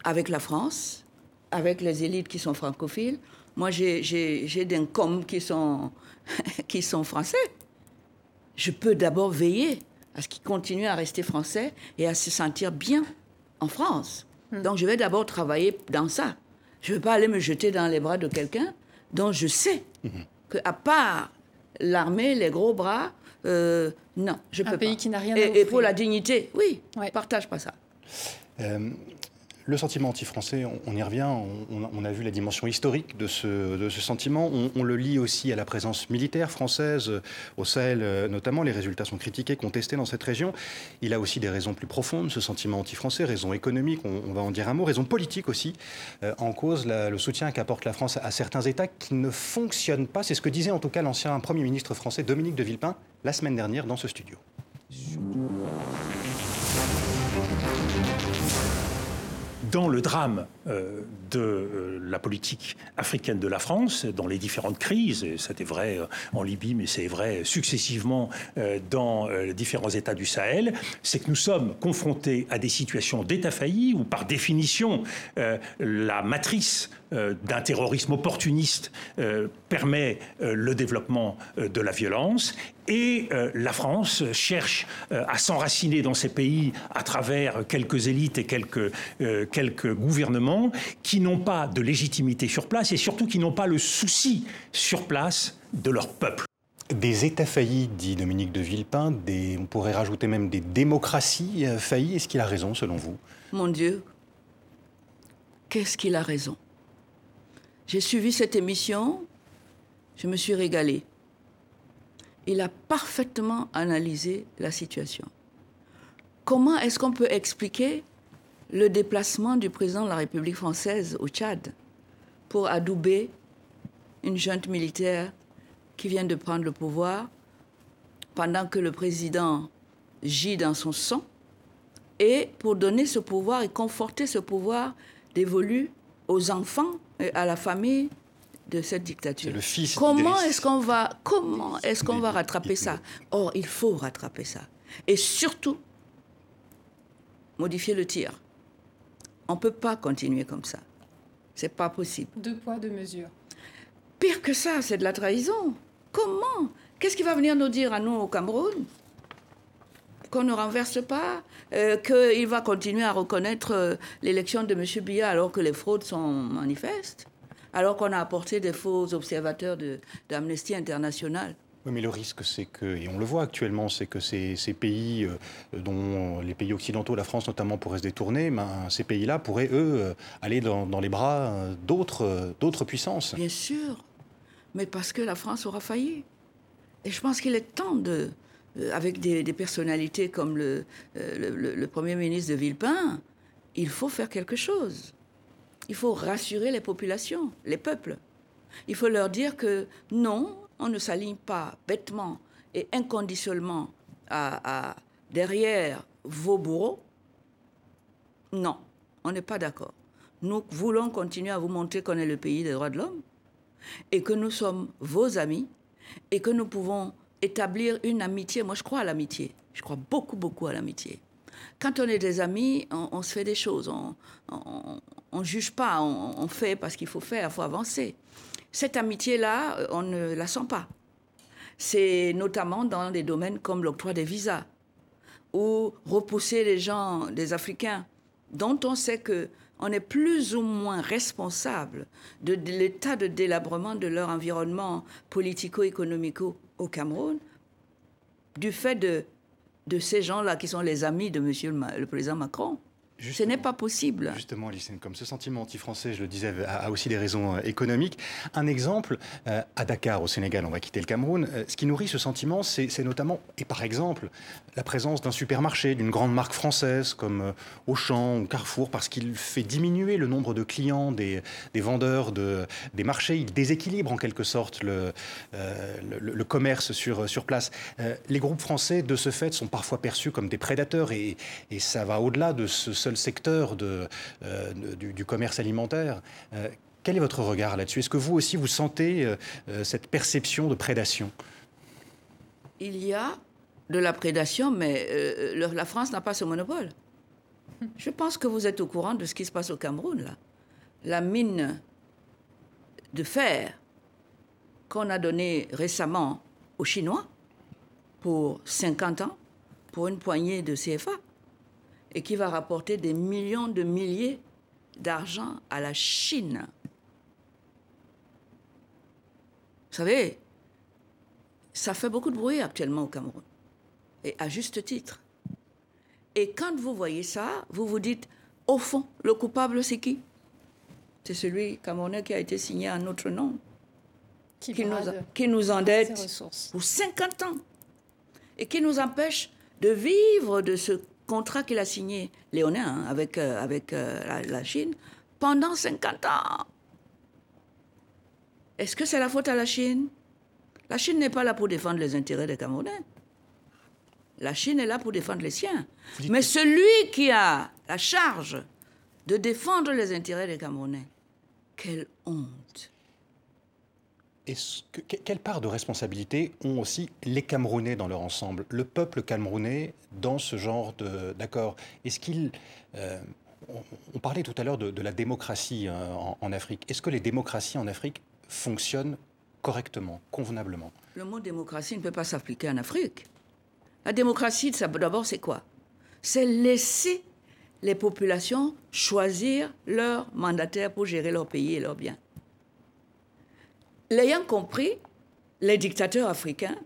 Avec la France, avec les élites qui sont francophiles. Moi, j'ai des com qui sont, qui sont français. Je peux d'abord veiller à ce qu'ils continuent à rester français et à se sentir bien en France. Hmm. Donc je vais d'abord travailler dans ça. Je ne vais pas aller me jeter dans les bras de quelqu'un dont je sais hmm. qu'à part l'armée, les gros bras, euh, non, je peux Un pays qui n'a rien à et, et, pour la dignité, oui, ouais. partage pas ça. Euh, le sentiment anti-français, on, y revient, on, a vu la dimension historique de ce, sentiment, on, le lit aussi à la présence militaire française euh, au Sahel euh, notamment, les résultats sont critiqués, contestés dans cette région. Il a aussi des raisons plus profondes, ce sentiment anti-français, raisons économiques, on, va en dire un mot, raisons politiques aussi, euh, en cause le soutien qu'apporte la France à, certains États qui ne fonctionnent pas, c'est ce que disait en tout cas l'ancien Premier ministre français Dominique de Villepin la semaine dernière dans ce studio. Dans le drame euh, de euh, la politique africaine de la France, dans les différentes crises, c'était vrai euh, en Libye, mais c'est vrai successivement dans les différents États du Sahel, c'est que nous sommes confrontés à des situations d'État failli où, par définition, la matrice d'un terrorisme opportuniste permet le développement de la violence et euh, la France cherche euh, à s'enraciner dans ces pays à travers quelques élites et quelques, euh, quelques gouvernements qui n'ont pas de légitimité sur place et surtout qui n'ont pas le souci sur place de leur peuple. Des États faillis, dit Dominique de Villepin, des, on pourrait rajouter même des démocraties faillies. Est-ce qu'il a raison selon vous? Mon Dieu, qu'est-ce qu'il a raison? J'ai suivi cette émission, je me suis régalée il a parfaitement analysé la situation. Comment est-ce qu'on peut expliquer le déplacement du président de la République française au Tchad pour adouber une junte militaire qui vient de prendre le pouvoir pendant que le président gît dans son sang et pour donner ce pouvoir et conforter ce pouvoir dévolu aux enfants à la famille de cette dictature. Le fils comment est-ce qu'on va, comment est-ce qu'on va rattraper ça Or, il faut rattraper ça. Et surtout, modifier le tir. On ne peut pas continuer comme ça. C'est pas possible. Deux poids, deux mesures. Pire que ça, c'est de la trahison. Comment? Qu'est-ce qui va venir nous dire à nous au Cameroun? Qu'on ne renverse pas euh, Qu'il va continuer à reconnaître euh, l'élection de M. Biya alors que les fraudes sont manifestes alors qu'on a apporté des faux observateurs d'Amnesty International. Oui, mais le risque, c'est que, et on le voit actuellement, c'est que ces, pays, euh, dont les pays occidentaux, la France notamment, pourraient se détourner, ben, ces pays-là pourraient, eux, aller dans, les bras d'autres puissances. Bien sûr, mais parce que la France aura failli. Et je pense qu'il est temps de, avec des, personnalités comme le, le Premier ministre de Villepin, il faut faire quelque chose. Il faut rassurer les populations, les peuples. Il faut leur dire que non, on ne s'aligne pas bêtement et inconditionnellement derrière vos bourreaux. Non, on n'est pas d'accord. Nous voulons continuer à vous montrer qu'on est le pays des droits de l'homme et que nous sommes vos amis et que nous pouvons établir une amitié. Moi, je crois à l'amitié. Je crois beaucoup, beaucoup à l'amitié. Quand on est des amis, on, se fait des choses. On ne juge pas, on, fait parce qu'il faut faire, il faut avancer. Cette amitié-là, on ne la sent pas. C'est notamment dans des domaines comme l'octroi des visas ou repousser les gens, des Africains, dont on sait que on est plus ou moins responsable de, l'état de délabrement de leur environnement politico-économico au Cameroun, du fait de de ces gens-là qui sont les amis de Monsieur le, président Macron. Ce n'est pas possible. Justement, comme ce sentiment anti-français, je le disais, a, aussi des raisons euh, économiques. Un exemple, euh, à Dakar, au Sénégal, on va quitter le Cameroun, euh, ce qui nourrit ce sentiment, c'est notamment, et par exemple, la présence d'un supermarché, d'une grande marque française comme Auchan ou Carrefour, parce qu'il fait diminuer le nombre de clients des, vendeurs de, des marchés, il déséquilibre en quelque sorte le, le, commerce sur, sur place. les groupes français, de ce fait, sont parfois perçus comme des prédateurs, et, et ça va au-delà de ce seul secteur euh, du, commerce alimentaire. Euh, quel est votre regard là-dessus? Est-ce que vous aussi vous sentez euh, cette perception de prédation? Il y a de la prédation, mais la France n'a pas ce monopole. Je pense que vous êtes au courant de ce qui se passe au Cameroun. La mine de fer qu'on a donnée récemment aux Chinois pour 50 ans, pour une poignée de CFA et qui va rapporter des millions de milliers d'argent à la Chine. Vous savez, ça fait beaucoup de bruit actuellement au Cameroun, et à juste titre. Et quand vous voyez ça, vous vous dites, au fond, le coupable, c'est qui? C'est celui camerounais qui a été signé à notre nom, qui, nous, qui nous endette pour 50 ans, et qui nous empêche de vivre de ce contrat qu'il a signé, Léonin, hein, avec, euh, avec euh, la, Chine, pendant 50 ans. Est-ce que c'est la faute à la Chine? La Chine n'est pas là pour défendre les intérêts des Camerounais. La Chine est là pour défendre les siens. Mais celui qui a la charge de défendre les intérêts des Camerounais, quelle honte que, quelle part de responsabilité ont aussi les Camerounais dans leur ensemble, le peuple camerounais dans ce genre d'accord? Est-ce qu'il euh, on, parlait tout à l'heure de, la démocratie euh, en, Afrique. Est-ce que les démocraties en Afrique fonctionnent correctement, convenablement? Le mot démocratie ne peut pas s'appliquer en Afrique. La démocratie, d'abord, c'est quoi? C'est laisser les populations choisir leur mandataire pour gérer leur pays et leurs biens. L'ayant compris, les dictateurs africains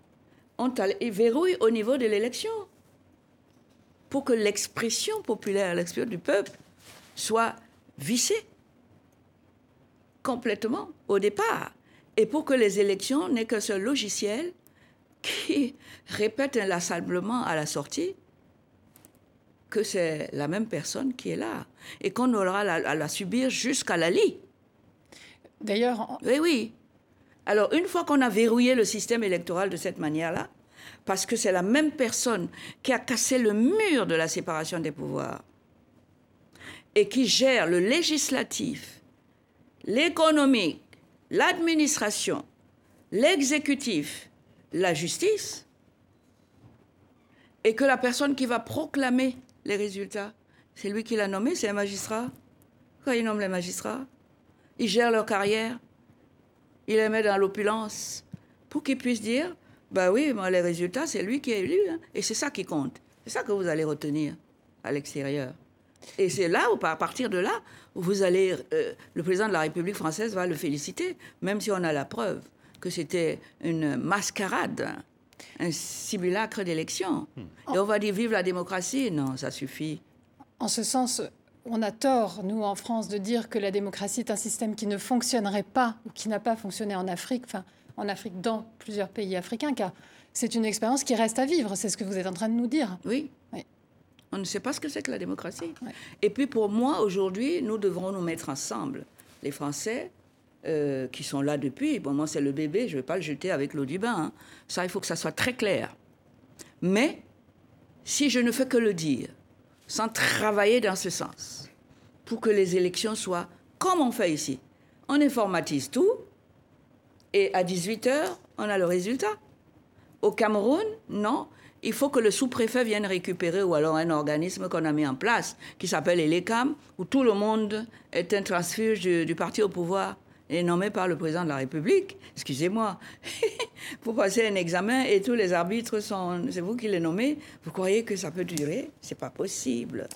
ont verrouillé au niveau de l'élection pour que l'expression populaire, l'expression du peuple, soit vissée complètement au départ. Et pour que les élections n'aient qu'un seul logiciel qui répète inlassablement à la sortie que c'est la même personne qui est là et qu'on aura à la subir jusqu'à la lie. D'ailleurs. Oui, oui. Alors, une fois qu'on a verrouillé le système électoral de cette manière-là, parce que c'est la même personne qui a cassé le mur de la séparation des pouvoirs et qui gère le législatif, l'économique, l'administration, l'exécutif, la justice, et que la personne qui va proclamer les résultats, c'est lui qui l'a nommé, c'est un magistrat. Quand il nomme les magistrats, il gère leur carrière, il les met dans l'opulence pour qu'ils puissent dire bah oui, les résultats, c'est lui qui est élu. Hein. et c'est ça qui compte. C'est ça que vous allez retenir à l'extérieur. Et c'est là où, à partir de là, vous allez, euh, le président de la République française va le féliciter, même si on a la preuve que c'était une mascarade, un simulacre d'élection. Hmm. Et on va dire vive la démocratie. Non, ça suffit. En ce sens, on a tort, nous, en France, de dire que la démocratie est un système qui ne fonctionnerait pas ou qui n'a pas fonctionné en Afrique, enfin, en Afrique, dans plusieurs pays africains, car c'est une expérience qui reste à vivre. C'est ce que vous êtes en train de nous dire. Oui. On ne sait pas ce que c'est que la démocratie. Et puis, pour moi, aujourd'hui, nous devrons nous mettre ensemble. Les Français, euh, qui sont là depuis, bon, moi, c'est le bébé, je ne vais pas le jeter avec l'eau du bain. Hein. Ça, il faut que ça soit très clair. Mais, si je ne fais que le dire, sans travailler dans ce sens, pour que les élections soient comme on fait ici. On informatise tout, et à 18h, on a le résultat. Au Cameroun, non. Il faut que le sous-préfet vienne récupérer, ou alors un organisme qu'on a mis en place, qui s'appelle ELECAM, où tout le monde est un transfuge du, parti au pouvoir et nommé par le président de la République. Excusez-moi. vous passez un examen et tous les arbitres sont. C'est vous qui les nommez. Vous croyez que ça peut durer? C'est pas possible.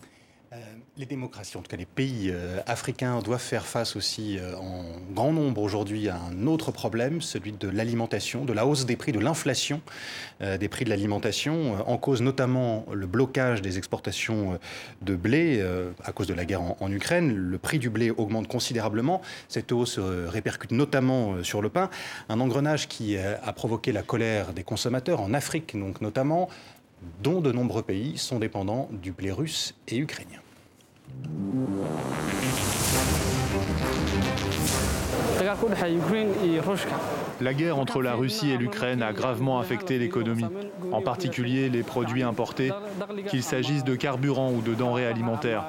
Les démocraties, en tout cas les pays euh, africains, doivent faire face aussi euh, en grand nombre aujourd'hui à un autre problème, celui de l'alimentation, de la hausse des prix, de l'inflation euh, des prix de l'alimentation, en cause notamment le blocage des exportations de blé à cause de la guerre en, en, Ukraine. Le prix du blé augmente considérablement. Cette hausse répercute notamment sur le pain. Un engrenage qui a provoqué la colère des consommateurs en Afrique, donc notamment, dont de nombreux pays sont dépendants du blé russe et ukrainien. Thank you. La guerre entre la Russie et l'Ukraine a gravement affecté l'économie, en particulier les produits importés, qu'il s'agisse de carburant ou de denrées alimentaires.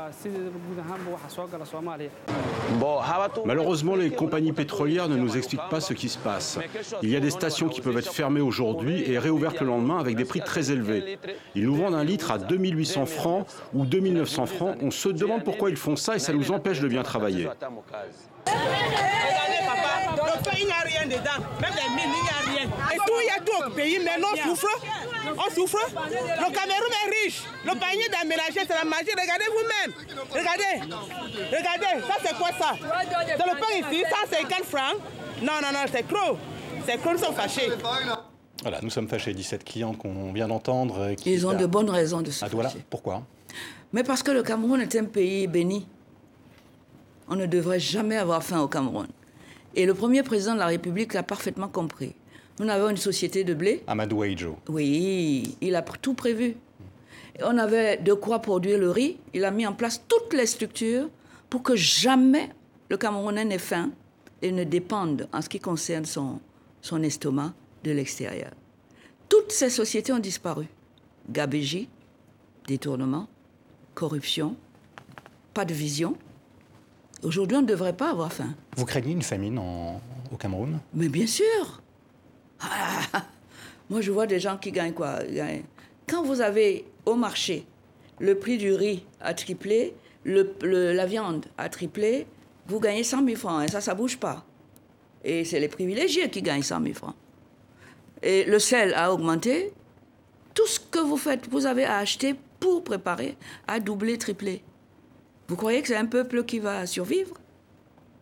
Malheureusement, les compagnies pétrolières ne nous expliquent pas ce qui se passe. Il y a des stations qui peuvent être fermées aujourd'hui et réouvertes le lendemain avec des prix très élevés. Ils nous vendent un litre à 2800 francs ou 2900 francs. On se demande pourquoi ils font ça et ça nous empêche de bien travailler. Le pays n'a rien dedans. Même les mines, il n'y a rien. Et tout, il y a tout au pays, mais on souffre. On souffre. Le Cameroun est riche. Le panier d'aménagé, c'est la magie. Regardez vous-même. Regardez. Regardez. Ça, c'est quoi ça? C'est le pain ici. Ça, c'est 4 francs. Non, non, non, c'est trop. C'est trop, ils sont fâchés. Voilà, nous sommes fâchés. 17 clients qu'on vient d'entendre. Ils ont de bonnes raisons de se fâcher. Pourquoi? Mais parce que le Cameroun est un pays béni. On ne devrait jamais avoir faim au Cameroun. Et le premier président de la République l'a parfaitement compris. Nous avons une société de blé. Amadou Aïdjo. Oui, il a tout prévu. on avait de quoi produire le riz. Il a mis en place toutes les structures pour que jamais le Camerounais n'ait faim et ne dépende, en ce qui concerne son, son estomac, de l'extérieur. Toutes ces sociétés ont disparu. Gabégie, détournement, corruption, pas de vision. Aujourd'hui, on ne devrait pas avoir faim. Vous craignez une famine au Cameroun? Mais bien sûr. Ah, moi, je vois des gens qui gagnent quoi? Quand vous avez au marché le prix du riz a triplé, le, la viande a triplé, vous gagnez 100 000 francs. Et ça, ça ne bouge pas. Et c'est les privilégiés qui gagnent 100 000 francs. Et le sel a augmenté. Tout ce que vous faites, vous avez à acheter pour préparer, a doublé, triplé. Vous croyez que c'est un peuple qui va survivre?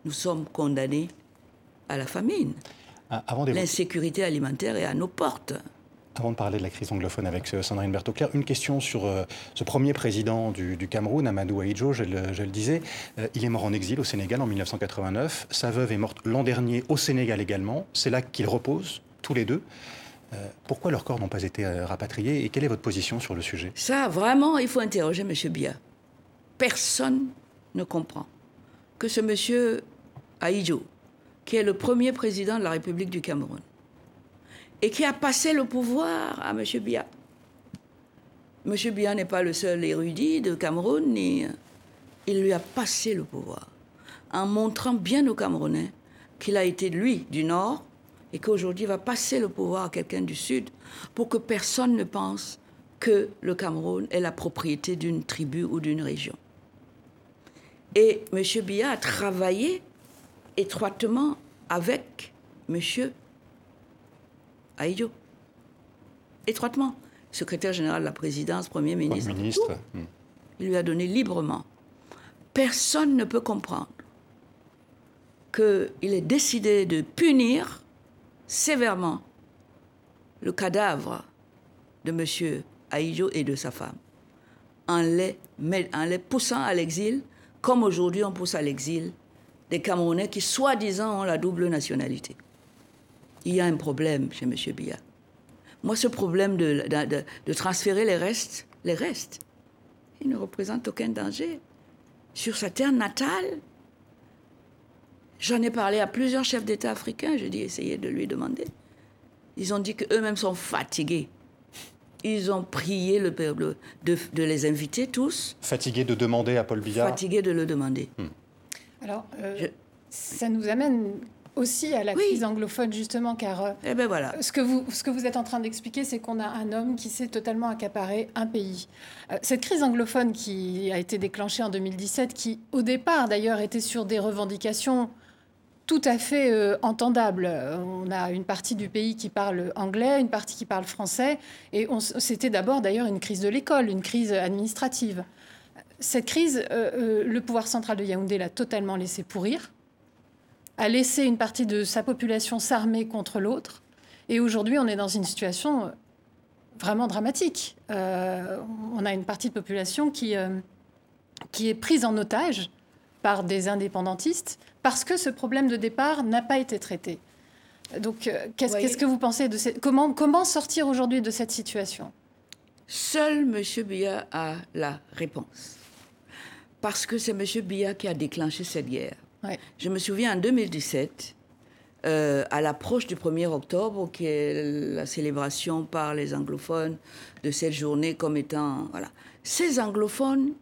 Nous sommes condamnés à la famine. Ah, L'insécurité alimentaire est à nos portes. Avant de parler de la crise anglophone avec euh, Sandrine Bertoclair, une question sur euh, ce premier président du, Cameroun, Amadou Ahidjo, je le, disais. Euh, il est mort en exil au Sénégal en 1989. Sa veuve est morte l'an dernier au Sénégal également. C'est là qu'ils reposent, tous les deux. pourquoi leurs corps n'ont pas été rapatriés et quelle est votre position sur le sujet? Ça, vraiment, il faut interroger M. Bia personne ne comprend que ce monsieur Aïdjo, qui est le premier président de la République du Cameroun, et qui a passé le pouvoir à M. Bia. M. Bia n'est pas le seul érudit de Cameroun, ni... il lui a passé le pouvoir, en montrant bien aux Camerounais qu'il a été, lui, du Nord, et qu'aujourd'hui va passer le pouvoir à quelqu'un du Sud, pour que personne ne pense que le Cameroun est la propriété d'une tribu ou d'une région. Et M. Biya a travaillé étroitement avec M. Aïdjo. Étroitement. Secrétaire général de la présidence, Premier ministre. ministre. Hmm. Il lui a donné librement. Personne ne peut comprendre qu'il ait décidé de punir sévèrement le cadavre de M. Aïdjo et de sa femme en les, en les poussant à l'exil comme aujourd'hui on pousse à l'exil des Camerounais qui, soi-disant, ont la double nationalité. Il y a un problème chez M. Biya. Moi, ce problème de, transférer les restes, les restes, il ne représente aucun danger. Sur sa terre natale, j'en ai parlé à plusieurs chefs d'État africains, je dis essayez de lui demander. Ils ont dit qu'eux-mêmes sont fatigués ils ont prié le peuple de, les inviter tous. Fatigués de demander à Paul Biya Fatigués de le demander. Hmm. Alors, euh, ça nous amène aussi à la crise anglophone, justement, car euh, eh ben voilà. ce, que vous, ce que vous êtes en train d'expliquer, c'est qu'on a un homme qui s'est totalement accaparé un pays. Euh, cette crise anglophone qui a été déclenchée en 2017, qui au départ d'ailleurs était sur des revendications tout à fait euh, entendable. On a une partie du pays qui parle anglais, une partie qui parle français, et c'était d'abord d'ailleurs une crise de l'école, une crise administrative. cette crise, le pouvoir central de Yaoundé l'a totalement laissé pourrir, a laissé une partie de sa population s'armer contre l'autre. Et aujourd'hui, on est dans une situation vraiment dramatique. on a une partie de population qui, qui est prise en otage par des indépendantistes parce que ce problème de départ n'a pas été traité. Donc, euh, qu'est-ce que vous pensez de cette... comment, comment sortir aujourd'hui de cette situation? Seul M. Biya a la réponse. Parce que c'est M. Biya qui a déclenché cette guerre. Je me souviens en 2017, euh, à l'approche du 1er octobre, qui est la célébration par les anglophones de cette journée comme étant. Voilà. Ces anglophones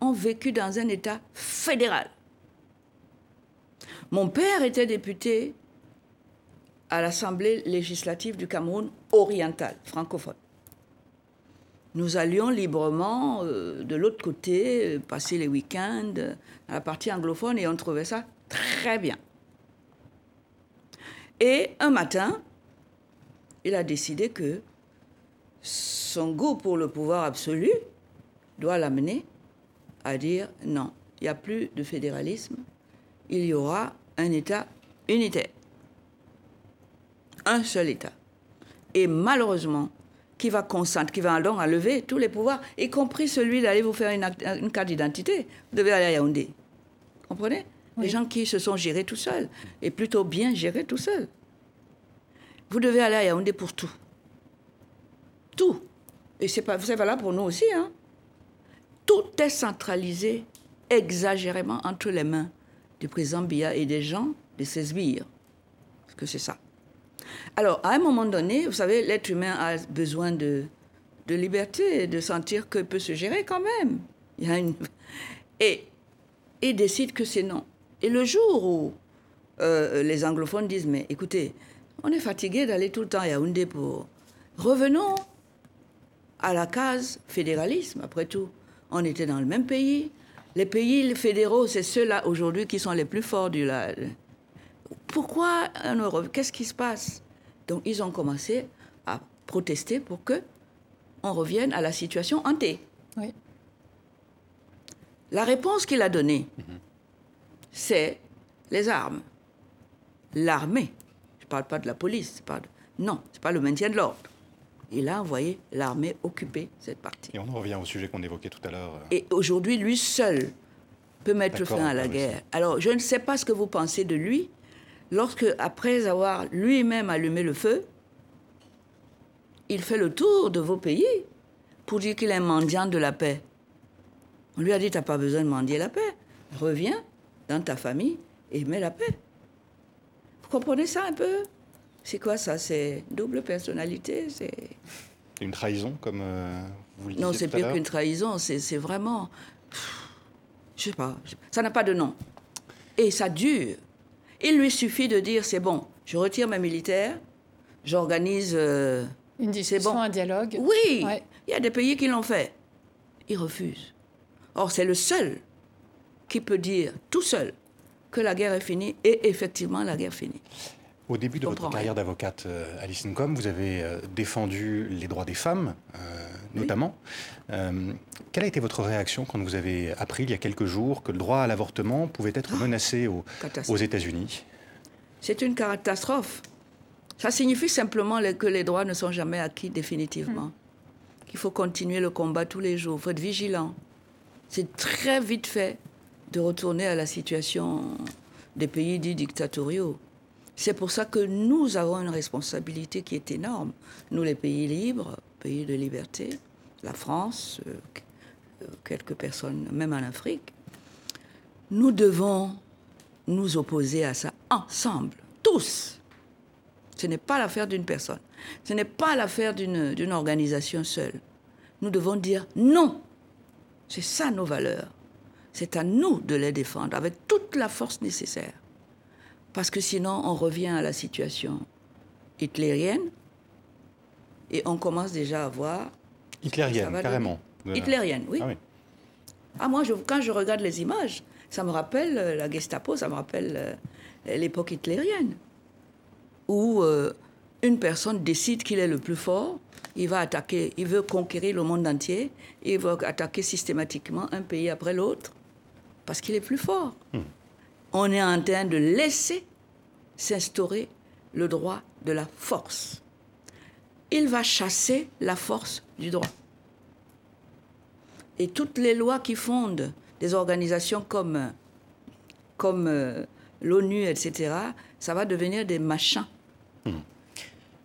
ont vécu dans un État fédéral. Mon père était député à l'Assemblée législative du Cameroun oriental, francophone. Nous allions librement euh, de l'autre côté, euh, passer les week-ends à la partie anglophone et on trouvait ça très bien. Et un matin, il a décidé que son goût pour le pouvoir absolu doit l'amener à dire non, il n'y a plus de fédéralisme, il y aura un État unitaire. Un seul État. Et malheureusement, qui va consentir, qui va donc enlever tous les pouvoirs, y compris celui d'aller vous faire une, carte d'identité. Vous devez aller à Yaoundé. Comprenez? Les gens qui se sont gérés tout seuls, et plutôt bien gérés tout seuls. Vous devez aller à Yaoundé pour tout. Tout. Et c'est valable pour nous aussi. Hein tout est centralisé exagérément entre les mains du président Biya et des gens de ses sbires. Parce que c'est ça. Alors, à un moment donné, vous savez, l'être humain a besoin de, de liberté, de sentir qu'il peut se gérer quand même. Et il décide que c'est non. Et le jour où euh, les anglophones disent, mais écoutez, on est fatigué d'aller tout le temps à Yaoundé pour... Revenons à la case fédéralisme, après tout. On était dans le même pays. Les pays fédéraux, c'est ceux-là aujourd'hui qui sont les plus forts du là. Pourquoi en Europe? Qu'est-ce qui se passe? Donc ils ont commencé à protester pour que on revienne à la situation hantée. Oui. La réponse qu'il a donnée, c'est les armes, l'armée. Je ne parle pas de la police, pas de... non, c'est pas le maintien de l'ordre. Il a envoyé l'armée occuper cette partie. Et on en revient au sujet qu'on évoquait tout à l'heure. Euh. Et aujourd'hui, lui seul peut mettre fin à la guerre. Alors, je ne sais pas ce que vous pensez de lui, lorsque, après avoir lui-même allumé le feu, il fait le tour de vos pays pour dire qu'il est mendiant de la paix. On lui a dit, tu n'as pas besoin de mendier la paix. Reviens dans ta famille et mets la paix. Vous comprenez ça un peu? C'est quoi ça? C'est double personnalité? C'est une trahison, comme euh, vous le disiez Non, c'est pire qu'une trahison. C'est vraiment. Je sais pas. Ça n'a pas de nom. Et ça dure. Il lui suffit de dire c'est bon, je retire mes militaires, j'organise. Euh, une discussion, bon. un dialogue. Oui Il y a des pays qui l'ont fait. Ils refusent. Or, c'est le seul qui peut dire, tout seul, que la guerre est finie, et effectivement, la guerre finit. Au début de votre carrière d'avocate, euh, Alice Ncom, vous avez euh, défendu les droits des femmes, euh, notamment. quelle a été votre réaction quand vous avez appris il y a quelques jours que le droit à l'avortement pouvait être ah, menacé aux États-Unis? C'est une catastrophe. Ça signifie simplement que les droits ne sont jamais acquis définitivement. Hmm. Qu'il faut continuer le combat tous les jours. Il faut être vigilant. C'est très vite fait de retourner à la situation des pays dits dictatoriaux. C'est pour ça que nous avons une responsabilité qui est énorme. Nous, les pays libres, pays de liberté, la France, euh, euh, quelques personnes, même en Afrique, nous devons nous opposer à ça ensemble, tous. Ce n'est pas l'affaire d'une personne. Ce n'est pas l'affaire d'une organisation seule. Nous devons dire non. C'est ça nos valeurs. C'est à nous de les défendre avec toute la force nécessaire. Parce que sinon, on revient à la situation hitlérienne et on commence déjà à voir. Hitlérienne, carrément. Hitlérienne, oui. Ah, ah moi, je, quand je regarde les images, ça me rappelle euh, la Gestapo, ça me rappelle euh, l'époque hitlérienne, où euh, une personne décide qu'il est le plus fort, il va attaquer, il veut conquérir le monde entier, il va attaquer systématiquement un pays après l'autre, parce qu'il est plus fort. Hmm. On est en train de laisser s'instaurer le droit de la force. Il va chasser la force du droit. Et toutes les lois qui fondent des organisations comme, comme euh, l'ONU, etc., ça va devenir des machins. Hmm.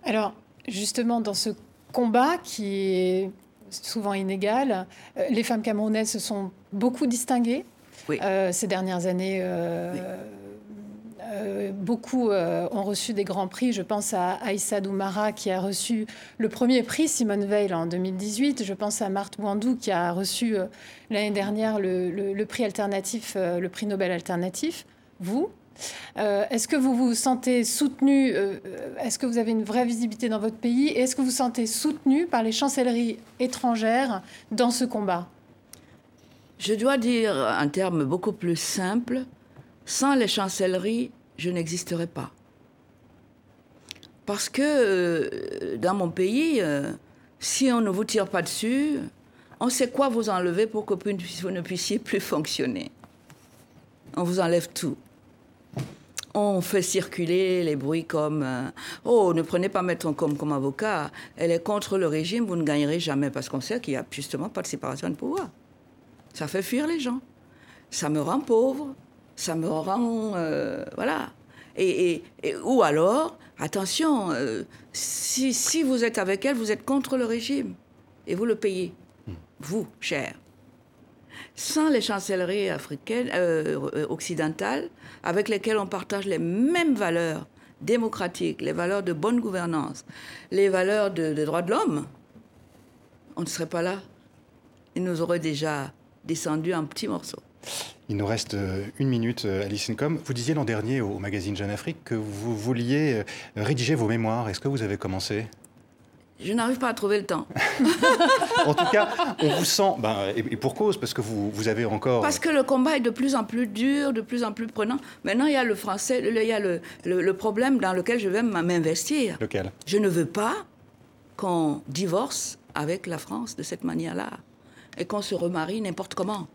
Alors, justement, dans ce combat qui est souvent inégal, euh, les femmes camerounaises se sont beaucoup distinguées euh, ces dernières années. Euh, beaucoup ont reçu des grands prix. Je pense à Aïssa Doumara qui a reçu le premier prix Simone Veil en 2018. Je pense à Marthe Wandou qui a reçu l'année dernière le, prix alternatif, le prix Nobel alternatif. Vous, euh, est-ce que vous vous sentez soutenu euh, Est-ce que vous avez une vraie visibilité dans votre pays Et est-ce que vous vous sentez soutenu par les chancelleries étrangères dans ce combat? Je dois dire en termes beaucoup plus simples, sans les chancelleries, je n'existerais pas. Parce que euh, dans mon pays, si on ne vous tire pas dessus, on sait quoi vous enlever pour que vous ne puissiez plus fonctionner. On vous enlève tout on fait circuler les bruits comme euh, Oh, ne prenez pas Maître comme comme avocat, elle est contre le régime, vous ne gagnerez jamais, parce qu'on sait qu'il n'y a justement pas de séparation de pouvoir. Ça fait fuir les gens. Ça me rend pauvre, ça me rend. Euh, voilà. Et, ou alors, attention, euh, si, si vous êtes avec elle, vous êtes contre le régime. Et vous le payez. Vous, cher sans les chancelleries africaines, euh, occidentales, avec lesquelles on partage les mêmes valeurs démocratiques, les valeurs de bonne gouvernance, les valeurs de, droits de l'homme, on ne serait pas là. Ils nous auraient déjà descendu un petit morceau. Il nous reste euh, une minute, euh, Alice Incom. Vous disiez l'an dernier au magazine Jeune Afrique que vous vouliez rédiger vos mémoires. Est-ce que vous avez commencé? Je n'arrive pas à trouver le temps. en tout cas, on vous sent, ben, et, pour cause, parce que vous, vous avez encore... Parce que le combat est de plus en plus dur, de plus en plus prenant. Maintenant, il y a le français, il y a le, le, problème dans lequel je vais m'investir. Lequel? Je ne veux pas qu'on divorce avec la France de cette manière-là et qu'on se remarie n'importe comment.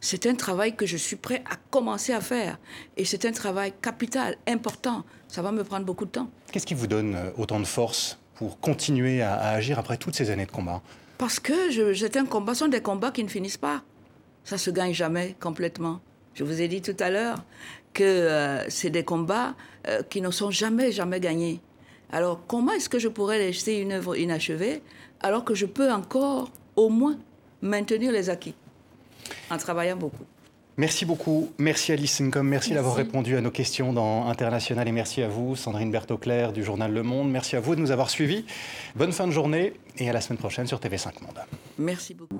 C'est un travail que je suis prêt à commencer à faire. Et c'est un travail capital, important. Ça va me prendre beaucoup de temps. Qu'est-ce qui vous donne euh, autant de force pour continuer à, agir après toutes ces années de combat? Parce que c'est un combat, ce sont des combats qui ne finissent pas. Ça se gagne jamais complètement. Je vous ai dit tout à l'heure que euh, c'est des combats euh, qui ne sont jamais, jamais gagnés. Alors comment est-ce que je pourrais laisser une œuvre inachevée alors que je peux encore, au moins, maintenir les acquis en travaillant beaucoup Merci beaucoup. Merci Alice Incom. Merci, d'avoir répondu à nos questions dans International et merci à vous, Sandrine Bertoclair du journal Le Monde. Merci à vous de nous avoir suivis. Bonne fin de journée et à la semaine prochaine sur TV5 Monde. Merci beaucoup.